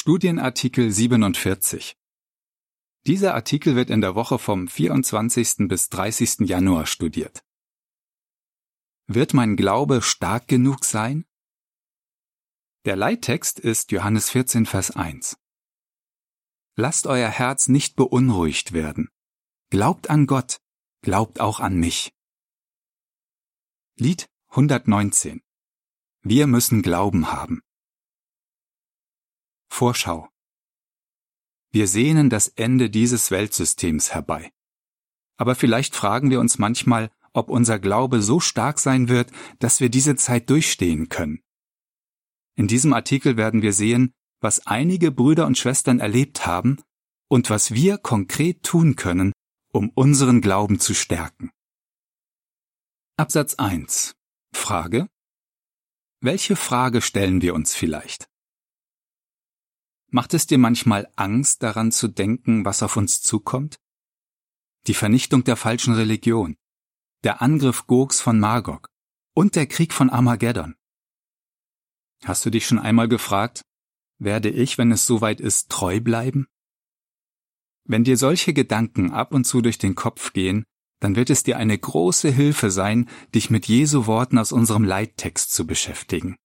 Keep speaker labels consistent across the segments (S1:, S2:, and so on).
S1: Studienartikel 47 Dieser Artikel wird in der Woche vom 24. bis 30. Januar studiert. Wird mein Glaube stark genug sein? Der Leittext ist Johannes 14, Vers 1. Lasst euer Herz nicht beunruhigt werden. Glaubt an Gott, glaubt auch an mich. Lied 119 Wir müssen Glauben haben. Vorschau Wir sehnen das Ende dieses Weltsystems herbei. Aber vielleicht fragen wir uns manchmal, ob unser Glaube so stark sein wird, dass wir diese Zeit durchstehen können. In diesem Artikel werden wir sehen, was einige Brüder und Schwestern erlebt haben und was wir konkret tun können, um unseren Glauben zu stärken. Absatz 1. Frage. Welche Frage stellen wir uns vielleicht? Macht es dir manchmal Angst daran zu denken, was auf uns zukommt? Die Vernichtung der falschen Religion, der Angriff Gogs von Magog und der Krieg von Armageddon. Hast du dich schon einmal gefragt, werde ich, wenn es soweit ist, treu bleiben? Wenn dir solche Gedanken ab und zu durch den Kopf gehen, dann wird es dir eine große Hilfe sein, dich mit Jesu Worten aus unserem Leittext zu beschäftigen.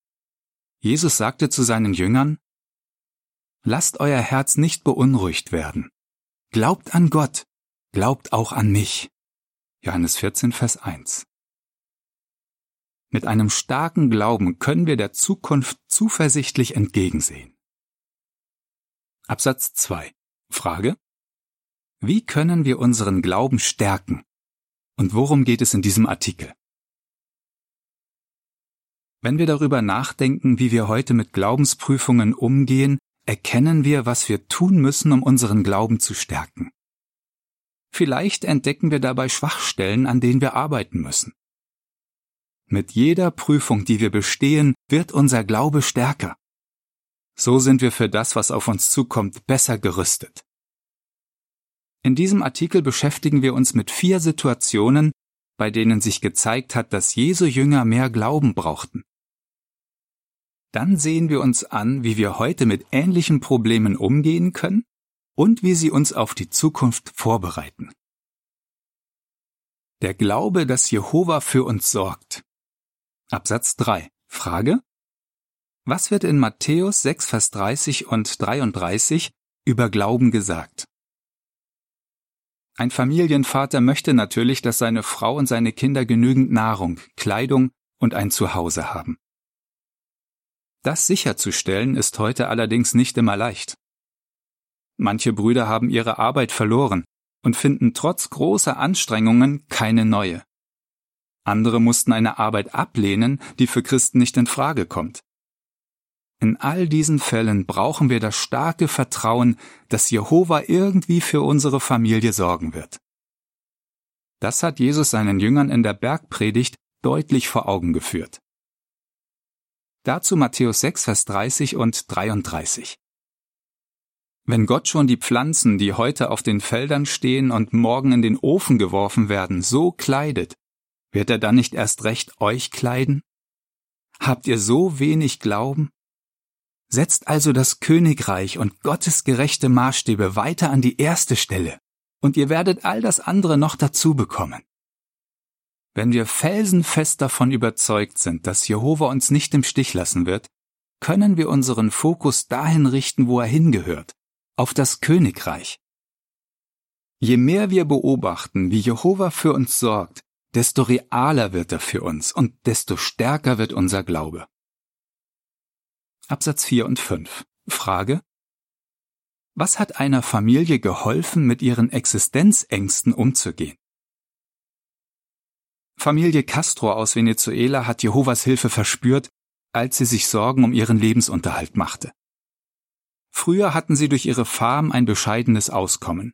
S1: Jesus sagte zu seinen Jüngern, Lasst euer Herz nicht beunruhigt werden. Glaubt an Gott, glaubt auch an mich. Johannes 14, Vers 1. Mit einem starken Glauben können wir der Zukunft zuversichtlich entgegensehen. Absatz 2. Frage. Wie können wir unseren Glauben stärken? Und worum geht es in diesem Artikel? Wenn wir darüber nachdenken, wie wir heute mit Glaubensprüfungen umgehen, erkennen wir, was wir tun müssen, um unseren Glauben zu stärken. Vielleicht entdecken wir dabei Schwachstellen, an denen wir arbeiten müssen. Mit jeder Prüfung, die wir bestehen, wird unser Glaube stärker. So sind wir für das, was auf uns zukommt, besser gerüstet. In diesem Artikel beschäftigen wir uns mit vier Situationen, bei denen sich gezeigt hat, dass Jesu Jünger mehr Glauben brauchten. Dann sehen wir uns an, wie wir heute mit ähnlichen Problemen umgehen können und wie sie uns auf die Zukunft vorbereiten. Der Glaube, dass Jehova für uns sorgt. Absatz 3. Frage. Was wird in Matthäus 6, Vers 30 und 33 über Glauben gesagt? Ein Familienvater möchte natürlich, dass seine Frau und seine Kinder genügend Nahrung, Kleidung und ein Zuhause haben. Das sicherzustellen ist heute allerdings nicht immer leicht. Manche Brüder haben ihre Arbeit verloren und finden trotz großer Anstrengungen keine neue. Andere mussten eine Arbeit ablehnen, die für Christen nicht in Frage kommt. In all diesen Fällen brauchen wir das starke Vertrauen, dass Jehova irgendwie für unsere Familie sorgen wird. Das hat Jesus seinen Jüngern in der Bergpredigt deutlich vor Augen geführt. Dazu Matthäus 6, Vers 30 und 33. Wenn Gott schon die Pflanzen, die heute auf den Feldern stehen und morgen in den Ofen geworfen werden, so kleidet, wird er dann nicht erst recht euch kleiden? Habt ihr so wenig Glauben? Setzt also das Königreich und Gottes gerechte Maßstäbe weiter an die erste Stelle, und ihr werdet all das andere noch dazu bekommen. Wenn wir felsenfest davon überzeugt sind, dass Jehova uns nicht im Stich lassen wird, können wir unseren Fokus dahin richten, wo er hingehört, auf das Königreich. Je mehr wir beobachten, wie Jehova für uns sorgt, desto realer wird er für uns und desto stärker wird unser Glaube. Absatz 4 und 5. Frage. Was hat einer Familie geholfen, mit ihren Existenzängsten umzugehen? Familie Castro aus Venezuela hat Jehovas Hilfe verspürt, als sie sich Sorgen um ihren Lebensunterhalt machte. Früher hatten sie durch ihre Farm ein bescheidenes Auskommen.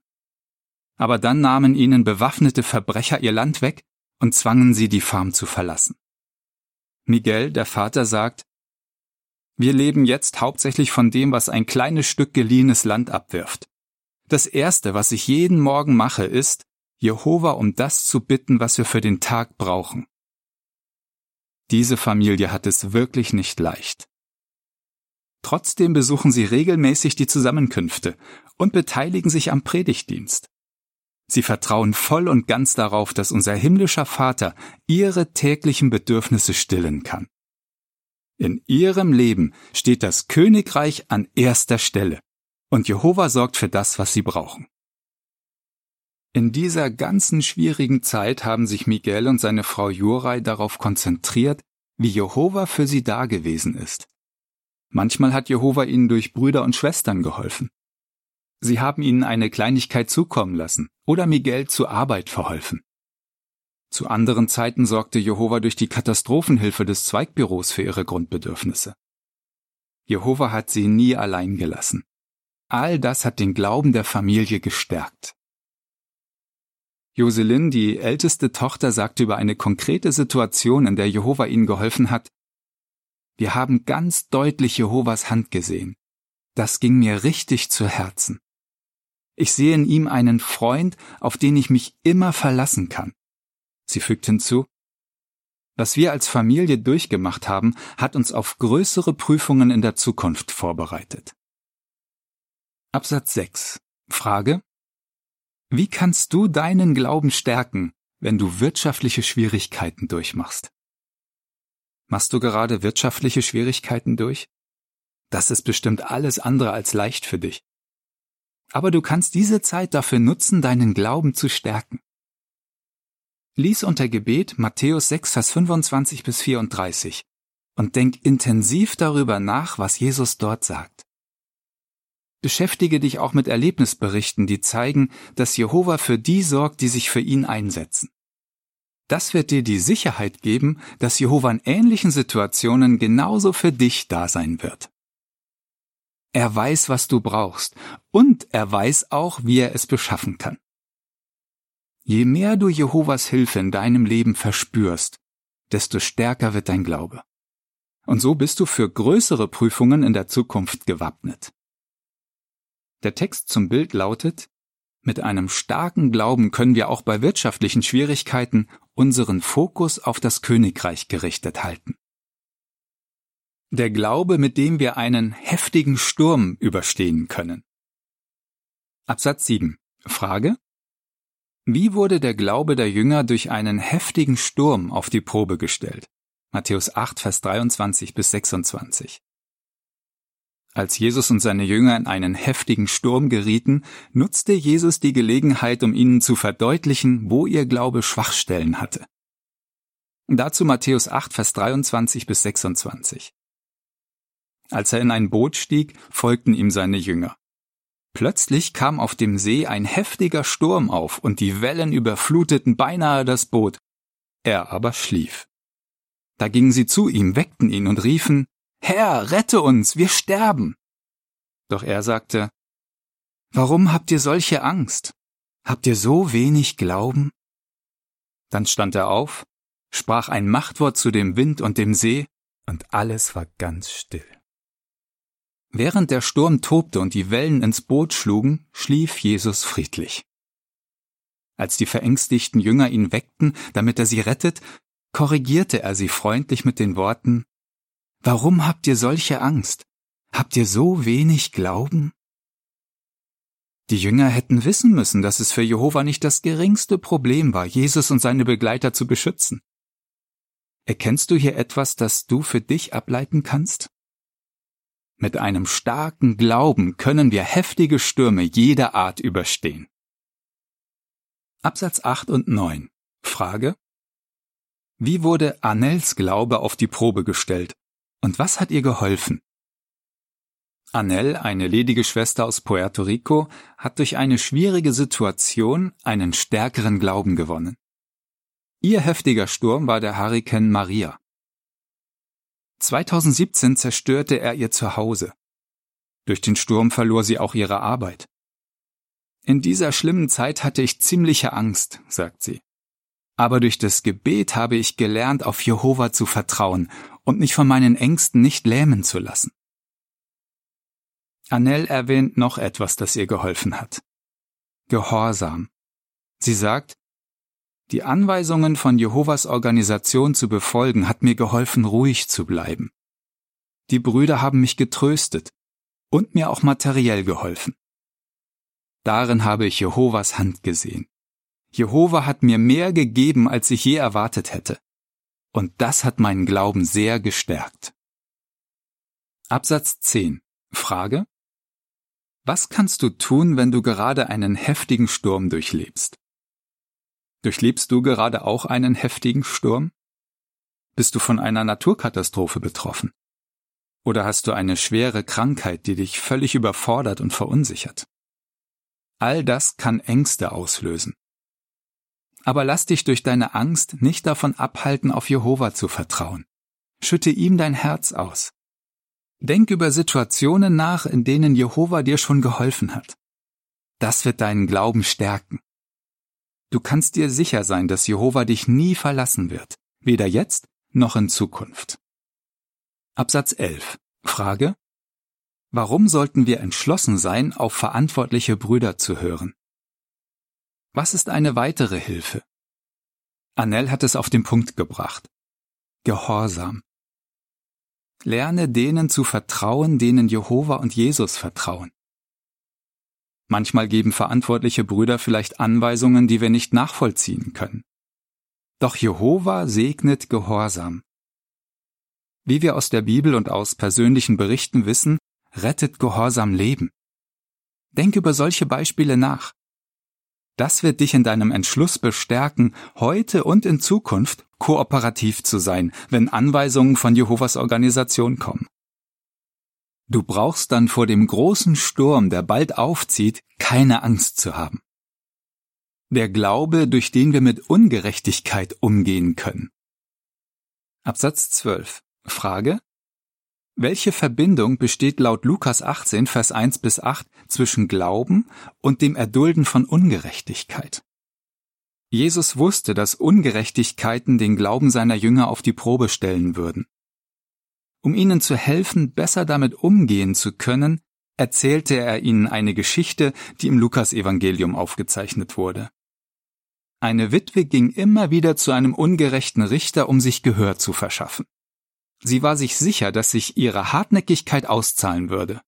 S1: Aber dann nahmen ihnen bewaffnete Verbrecher ihr Land weg und zwangen sie, die Farm zu verlassen. Miguel, der Vater, sagt, wir leben jetzt hauptsächlich von dem, was ein kleines Stück geliehenes Land abwirft. Das Erste, was ich jeden Morgen mache, ist, Jehova um das zu bitten, was wir für den Tag brauchen. Diese Familie hat es wirklich nicht leicht. Trotzdem besuchen sie regelmäßig die Zusammenkünfte und beteiligen sich am Predigtdienst. Sie vertrauen voll und ganz darauf, dass unser himmlischer Vater ihre täglichen Bedürfnisse stillen kann. In ihrem Leben steht das Königreich an erster Stelle und Jehova sorgt für das, was sie brauchen. In dieser ganzen schwierigen Zeit haben sich Miguel und seine Frau Jurai darauf konzentriert, wie Jehova für sie da gewesen ist. Manchmal hat Jehova ihnen durch Brüder und Schwestern geholfen. Sie haben ihnen eine Kleinigkeit zukommen lassen oder Miguel zur Arbeit verholfen. Zu anderen Zeiten sorgte Jehova durch die Katastrophenhilfe des Zweigbüros für ihre Grundbedürfnisse. Jehova hat sie nie allein gelassen. All das hat den Glauben der Familie gestärkt. Joselin, die älteste Tochter, sagte über eine konkrete Situation, in der Jehova ihnen geholfen hat, wir haben ganz deutlich Jehovas Hand gesehen. Das ging mir richtig zu Herzen. Ich sehe in ihm einen Freund, auf den ich mich immer verlassen kann. Sie fügt hinzu, was wir als Familie durchgemacht haben, hat uns auf größere Prüfungen in der Zukunft vorbereitet. Absatz 6. Frage. Wie kannst du deinen Glauben stärken, wenn du wirtschaftliche Schwierigkeiten durchmachst? Machst du gerade wirtschaftliche Schwierigkeiten durch? Das ist bestimmt alles andere als leicht für dich. Aber du kannst diese Zeit dafür nutzen, deinen Glauben zu stärken. Lies unter Gebet Matthäus 6, Vers 25 bis 34 und denk intensiv darüber nach, was Jesus dort sagt. Beschäftige dich auch mit Erlebnisberichten, die zeigen, dass Jehova für die sorgt, die sich für ihn einsetzen. Das wird dir die Sicherheit geben, dass Jehova in ähnlichen Situationen genauso für dich da sein wird. Er weiß, was du brauchst, und er weiß auch, wie er es beschaffen kann. Je mehr du Jehovas Hilfe in deinem Leben verspürst, desto stärker wird dein Glaube. Und so bist du für größere Prüfungen in der Zukunft gewappnet. Der Text zum Bild lautet, mit einem starken Glauben können wir auch bei wirtschaftlichen Schwierigkeiten unseren Fokus auf das Königreich gerichtet halten. Der Glaube, mit dem wir einen heftigen Sturm überstehen können. Absatz 7. Frage. Wie wurde der Glaube der Jünger durch einen heftigen Sturm auf die Probe gestellt? Matthäus 8, Vers 23 bis 26. Als Jesus und seine Jünger in einen heftigen Sturm gerieten, nutzte Jesus die Gelegenheit, um ihnen zu verdeutlichen, wo ihr Glaube Schwachstellen hatte. Dazu Matthäus 8, Vers 23 bis 26. Als er in ein Boot stieg, folgten ihm seine Jünger. Plötzlich kam auf dem See ein heftiger Sturm auf und die Wellen überfluteten beinahe das Boot. Er aber schlief. Da gingen sie zu ihm, weckten ihn und riefen, Herr, rette uns, wir sterben. Doch er sagte, Warum habt ihr solche Angst? Habt ihr so wenig Glauben? Dann stand er auf, sprach ein Machtwort zu dem Wind und dem See, und alles war ganz still. Während der Sturm tobte und die Wellen ins Boot schlugen, schlief Jesus friedlich. Als die verängstigten Jünger ihn weckten, damit er sie rettet, korrigierte er sie freundlich mit den Worten Warum habt ihr solche Angst? Habt ihr so wenig Glauben? Die Jünger hätten wissen müssen, dass es für Jehova nicht das geringste Problem war, Jesus und seine Begleiter zu beschützen. Erkennst du hier etwas, das du für dich ableiten kannst? Mit einem starken Glauben können wir heftige Stürme jeder Art überstehen. Absatz 8 und 9. Frage. Wie wurde Anels Glaube auf die Probe gestellt und was hat ihr geholfen? Anel, eine ledige Schwester aus Puerto Rico, hat durch eine schwierige Situation einen stärkeren Glauben gewonnen. Ihr heftiger Sturm war der Hurrikan Maria. 2017 zerstörte er ihr Zuhause. Durch den Sturm verlor sie auch ihre Arbeit. In dieser schlimmen Zeit hatte ich ziemliche Angst, sagt sie. Aber durch das Gebet habe ich gelernt, auf Jehova zu vertrauen und mich von meinen Ängsten nicht lähmen zu lassen. Annelle erwähnt noch etwas, das ihr geholfen hat. Gehorsam. Sie sagt, die Anweisungen von Jehovas Organisation zu befolgen hat mir geholfen, ruhig zu bleiben. Die Brüder haben mich getröstet und mir auch materiell geholfen. Darin habe ich Jehovas Hand gesehen. Jehova hat mir mehr gegeben, als ich je erwartet hätte. Und das hat meinen Glauben sehr gestärkt. Absatz 10. Frage. Was kannst du tun, wenn du gerade einen heftigen Sturm durchlebst? Durchlebst du gerade auch einen heftigen Sturm? Bist du von einer Naturkatastrophe betroffen? Oder hast du eine schwere Krankheit, die dich völlig überfordert und verunsichert? All das kann Ängste auslösen. Aber lass dich durch deine Angst nicht davon abhalten, auf Jehova zu vertrauen. Schütte ihm dein Herz aus. Denk über Situationen nach, in denen Jehova dir schon geholfen hat. Das wird deinen Glauben stärken. Du kannst dir sicher sein, dass Jehova dich nie verlassen wird, weder jetzt noch in Zukunft. Absatz 11. Frage. Warum sollten wir entschlossen sein, auf verantwortliche Brüder zu hören? Was ist eine weitere Hilfe? Annel hat es auf den Punkt gebracht. Gehorsam. Lerne denen zu vertrauen, denen Jehova und Jesus vertrauen. Manchmal geben verantwortliche Brüder vielleicht Anweisungen, die wir nicht nachvollziehen können. Doch Jehova segnet Gehorsam. Wie wir aus der Bibel und aus persönlichen Berichten wissen, rettet Gehorsam Leben. Denk über solche Beispiele nach. Das wird dich in deinem Entschluss bestärken, heute und in Zukunft kooperativ zu sein, wenn Anweisungen von Jehovas Organisation kommen. Du brauchst dann vor dem großen Sturm, der bald aufzieht, keine Angst zu haben. Der Glaube, durch den wir mit Ungerechtigkeit umgehen können. Absatz 12. Frage. Welche Verbindung besteht laut Lukas 18, Vers 1 bis 8 zwischen Glauben und dem Erdulden von Ungerechtigkeit? Jesus wusste, dass Ungerechtigkeiten den Glauben seiner Jünger auf die Probe stellen würden. Um ihnen zu helfen, besser damit umgehen zu können, erzählte er ihnen eine Geschichte, die im Lukasevangelium aufgezeichnet wurde. Eine Witwe ging immer wieder zu einem ungerechten Richter, um sich Gehör zu verschaffen. Sie war sich sicher, dass sich ihre Hartnäckigkeit auszahlen würde.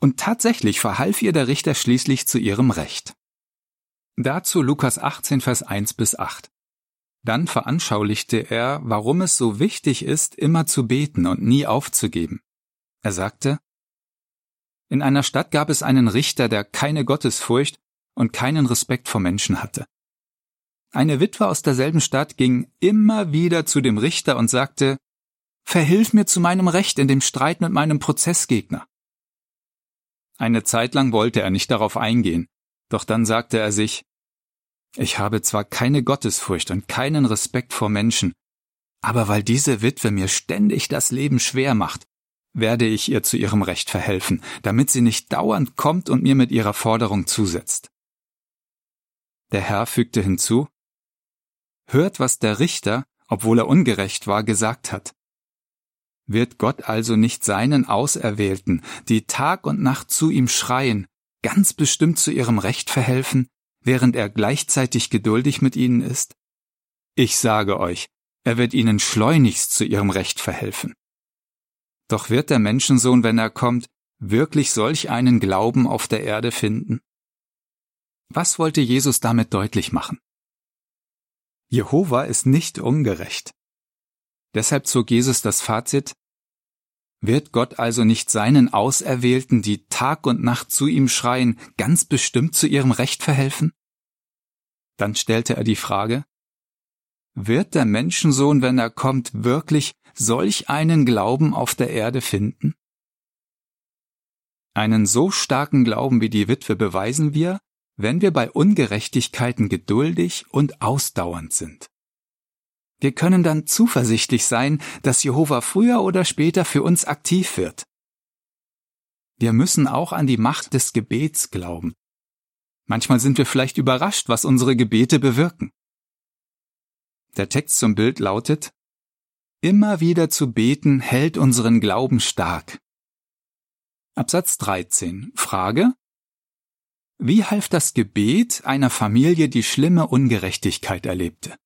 S1: Und tatsächlich verhalf ihr der Richter schließlich zu ihrem Recht. Dazu Lukas 18, Vers 1 bis 8. Dann veranschaulichte er, warum es so wichtig ist, immer zu beten und nie aufzugeben. Er sagte, In einer Stadt gab es einen Richter, der keine Gottesfurcht und keinen Respekt vor Menschen hatte. Eine Witwe aus derselben Stadt ging immer wieder zu dem Richter und sagte, Verhilf mir zu meinem Recht in dem Streit mit meinem Prozessgegner. Eine Zeit lang wollte er nicht darauf eingehen, doch dann sagte er sich, ich habe zwar keine Gottesfurcht und keinen Respekt vor Menschen, aber weil diese Witwe mir ständig das Leben schwer macht, werde ich ihr zu ihrem Recht verhelfen, damit sie nicht dauernd kommt und mir mit ihrer Forderung zusetzt. Der Herr fügte hinzu, Hört, was der Richter, obwohl er ungerecht war, gesagt hat. Wird Gott also nicht seinen Auserwählten, die Tag und Nacht zu ihm schreien, ganz bestimmt zu ihrem Recht verhelfen, während er gleichzeitig geduldig mit ihnen ist? Ich sage euch, er wird ihnen schleunigst zu ihrem Recht verhelfen. Doch wird der Menschensohn, wenn er kommt, wirklich solch einen Glauben auf der Erde finden? Was wollte Jesus damit deutlich machen? Jehova ist nicht ungerecht. Deshalb zog Jesus das Fazit, wird Gott also nicht seinen Auserwählten, die Tag und Nacht zu ihm schreien, ganz bestimmt zu ihrem Recht verhelfen? Dann stellte er die Frage, wird der Menschensohn, wenn er kommt, wirklich solch einen Glauben auf der Erde finden? Einen so starken Glauben wie die Witwe beweisen wir, wenn wir bei Ungerechtigkeiten geduldig und ausdauernd sind. Wir können dann zuversichtlich sein, dass Jehova früher oder später für uns aktiv wird. Wir müssen auch an die Macht des Gebets glauben. Manchmal sind wir vielleicht überrascht, was unsere Gebete bewirken. Der Text zum Bild lautet, Immer wieder zu beten hält unseren Glauben stark. Absatz 13. Frage. Wie half das Gebet einer Familie, die schlimme Ungerechtigkeit erlebte?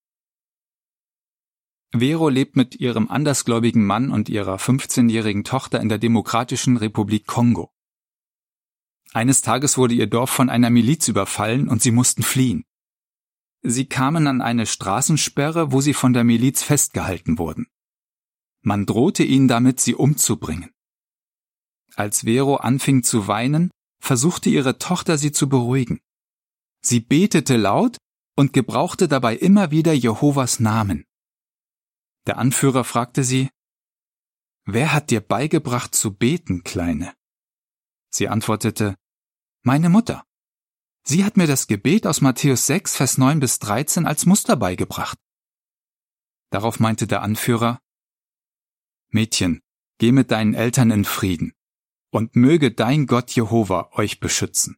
S1: Vero lebt mit ihrem andersgläubigen Mann und ihrer 15-jährigen Tochter in der Demokratischen Republik Kongo. Eines Tages wurde ihr Dorf von einer Miliz überfallen und sie mussten fliehen. Sie kamen an eine Straßensperre, wo sie von der Miliz festgehalten wurden. Man drohte ihnen damit, sie umzubringen. Als Vero anfing zu weinen, versuchte ihre Tochter sie zu beruhigen. Sie betete laut und gebrauchte dabei immer wieder Jehovas Namen. Der Anführer fragte sie, Wer hat dir beigebracht zu beten, Kleine? Sie antwortete, Meine Mutter. Sie hat mir das Gebet aus Matthäus 6, Vers 9 bis 13 als Muster beigebracht. Darauf meinte der Anführer, Mädchen, geh mit deinen Eltern in Frieden, und möge dein Gott Jehova euch beschützen.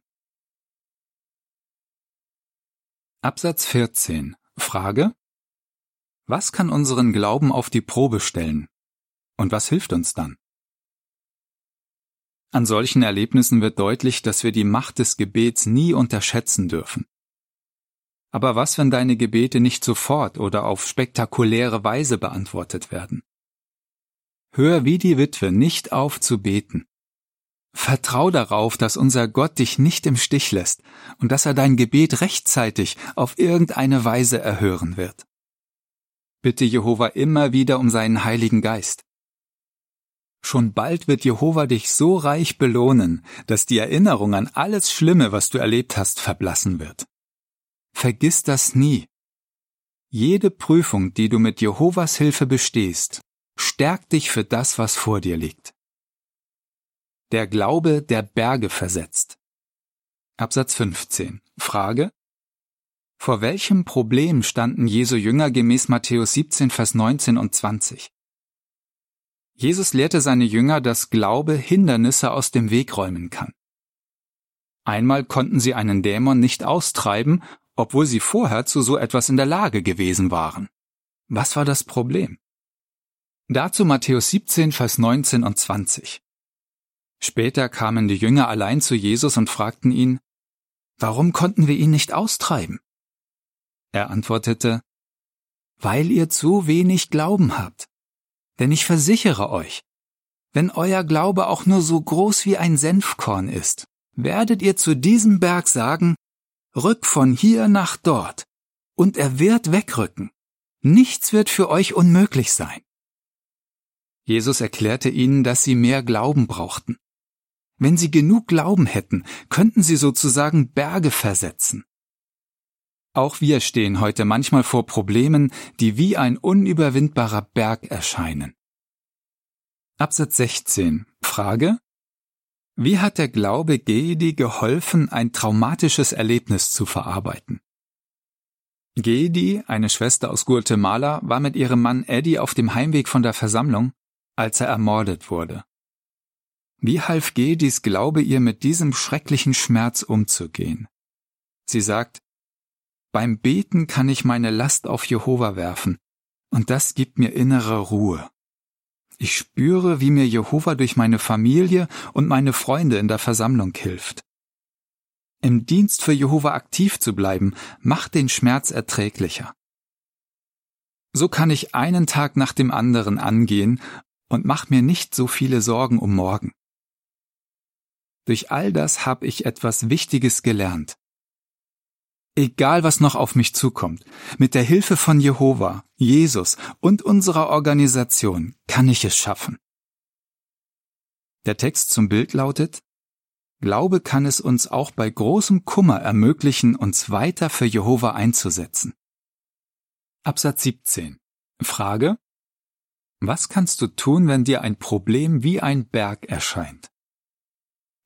S1: Absatz 14. Frage. Was kann unseren Glauben auf die Probe stellen? Und was hilft uns dann? An solchen Erlebnissen wird deutlich, dass wir die Macht des Gebets nie unterschätzen dürfen. Aber was, wenn deine Gebete nicht sofort oder auf spektakuläre Weise beantwortet werden? Hör wie die Witwe nicht auf zu beten. Vertrau darauf, dass unser Gott dich nicht im Stich lässt und dass er dein Gebet rechtzeitig auf irgendeine Weise erhören wird. Bitte Jehova immer wieder um seinen Heiligen Geist. Schon bald wird Jehova dich so reich belohnen, dass die Erinnerung an alles Schlimme, was du erlebt hast, verblassen wird. Vergiss das nie. Jede Prüfung, die du mit Jehovas Hilfe bestehst, stärkt dich für das, was vor dir liegt. Der Glaube, der Berge versetzt. Absatz 15. Frage. Vor welchem Problem standen Jesu Jünger gemäß Matthäus 17, Vers 19 und 20? Jesus lehrte seine Jünger, dass Glaube Hindernisse aus dem Weg räumen kann. Einmal konnten sie einen Dämon nicht austreiben, obwohl sie vorher zu so etwas in der Lage gewesen waren. Was war das Problem? Dazu Matthäus 17, Vers 19 und 20. Später kamen die Jünger allein zu Jesus und fragten ihn, Warum konnten wir ihn nicht austreiben? Er antwortete, Weil ihr zu wenig Glauben habt. Denn ich versichere euch, wenn euer Glaube auch nur so groß wie ein Senfkorn ist, werdet ihr zu diesem Berg sagen, Rück von hier nach dort, und er wird wegrücken. Nichts wird für euch unmöglich sein. Jesus erklärte ihnen, dass sie mehr Glauben brauchten. Wenn sie genug Glauben hätten, könnten sie sozusagen Berge versetzen. Auch wir stehen heute manchmal vor Problemen, die wie ein unüberwindbarer Berg erscheinen. Absatz 16. Frage. Wie hat der Glaube Gedi geholfen, ein traumatisches Erlebnis zu verarbeiten? Gedi, eine Schwester aus Guatemala, war mit ihrem Mann Eddie auf dem Heimweg von der Versammlung, als er ermordet wurde. Wie half Gedis Glaube ihr mit diesem schrecklichen Schmerz umzugehen? Sie sagt, beim Beten kann ich meine Last auf Jehova werfen, und das gibt mir innere Ruhe. Ich spüre, wie mir Jehova durch meine Familie und meine Freunde in der Versammlung hilft. Im Dienst für Jehova aktiv zu bleiben, macht den Schmerz erträglicher. So kann ich einen Tag nach dem anderen angehen und mach mir nicht so viele Sorgen um morgen. Durch all das habe ich etwas Wichtiges gelernt. Egal was noch auf mich zukommt, mit der Hilfe von Jehova, Jesus und unserer Organisation kann ich es schaffen. Der Text zum Bild lautet, Glaube kann es uns auch bei großem Kummer ermöglichen, uns weiter für Jehova einzusetzen. Absatz 17. Frage. Was kannst du tun, wenn dir ein Problem wie ein Berg erscheint?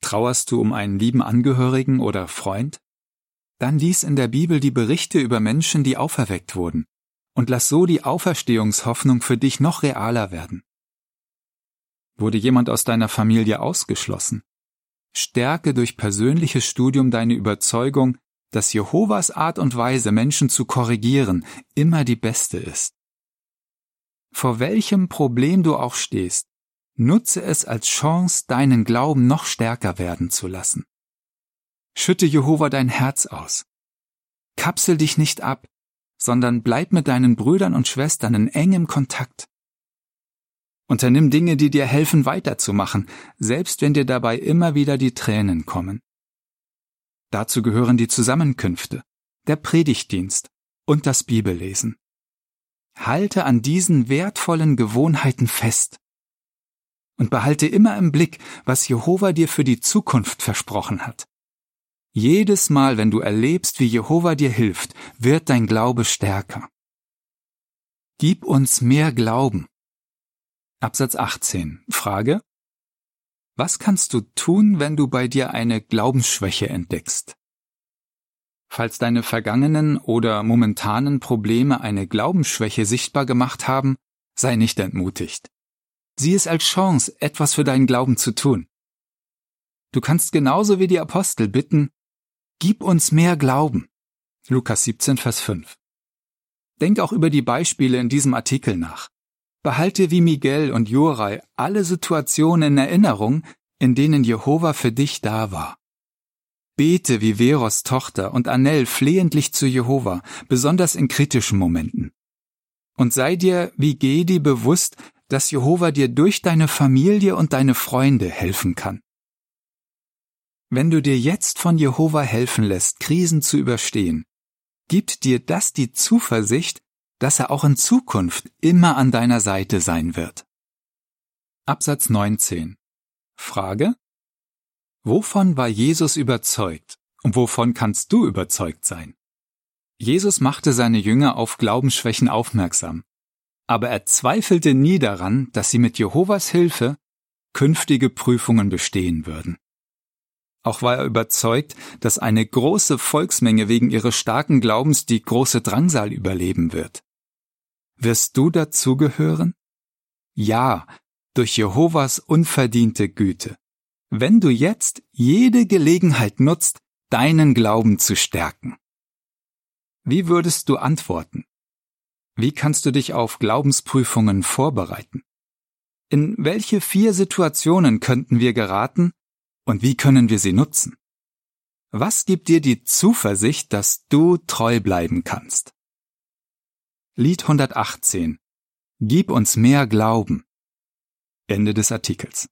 S1: Trauerst du um einen lieben Angehörigen oder Freund? Dann lies in der Bibel die Berichte über Menschen, die auferweckt wurden, und lass so die Auferstehungshoffnung für dich noch realer werden. Wurde jemand aus deiner Familie ausgeschlossen? Stärke durch persönliches Studium deine Überzeugung, dass Jehovas Art und Weise, Menschen zu korrigieren, immer die beste ist. Vor welchem Problem du auch stehst, nutze es als Chance, deinen Glauben noch stärker werden zu lassen. Schütte Jehova dein Herz aus. Kapsel dich nicht ab, sondern bleib mit deinen Brüdern und Schwestern in engem Kontakt. Unternimm Dinge, die dir helfen, weiterzumachen, selbst wenn dir dabei immer wieder die Tränen kommen. Dazu gehören die Zusammenkünfte, der Predigtdienst und das Bibellesen. Halte an diesen wertvollen Gewohnheiten fest und behalte immer im Blick, was Jehova dir für die Zukunft versprochen hat. Jedes Mal, wenn du erlebst, wie Jehova dir hilft, wird dein Glaube stärker. Gib uns mehr Glauben. Absatz 18. Frage. Was kannst du tun, wenn du bei dir eine Glaubensschwäche entdeckst? Falls deine vergangenen oder momentanen Probleme eine Glaubensschwäche sichtbar gemacht haben, sei nicht entmutigt. Sieh es als Chance, etwas für deinen Glauben zu tun. Du kannst genauso wie die Apostel bitten, Gib uns mehr Glauben. Lukas 17, Vers 5. Denk auch über die Beispiele in diesem Artikel nach. Behalte wie Miguel und Jorai alle Situationen in Erinnerung, in denen Jehova für dich da war. Bete wie Veros Tochter und Annel flehentlich zu Jehova, besonders in kritischen Momenten. Und sei dir wie Gedi bewusst, dass Jehova dir durch deine Familie und deine Freunde helfen kann. Wenn du dir jetzt von Jehova helfen lässt, Krisen zu überstehen, gibt dir das die Zuversicht, dass er auch in Zukunft immer an deiner Seite sein wird. Absatz 19. Frage. Wovon war Jesus überzeugt und wovon kannst du überzeugt sein? Jesus machte seine Jünger auf Glaubensschwächen aufmerksam, aber er zweifelte nie daran, dass sie mit Jehovas Hilfe künftige Prüfungen bestehen würden. Auch war er überzeugt, dass eine große Volksmenge wegen ihres starken Glaubens die große Drangsal überleben wird. Wirst du dazugehören? Ja, durch Jehovas unverdiente Güte. Wenn du jetzt jede Gelegenheit nutzt, deinen Glauben zu stärken. Wie würdest du antworten? Wie kannst du dich auf Glaubensprüfungen vorbereiten? In welche vier Situationen könnten wir geraten, und wie können wir sie nutzen? Was gibt dir die Zuversicht, dass du treu bleiben kannst? Lied 118 Gib uns mehr Glauben. Ende des Artikels.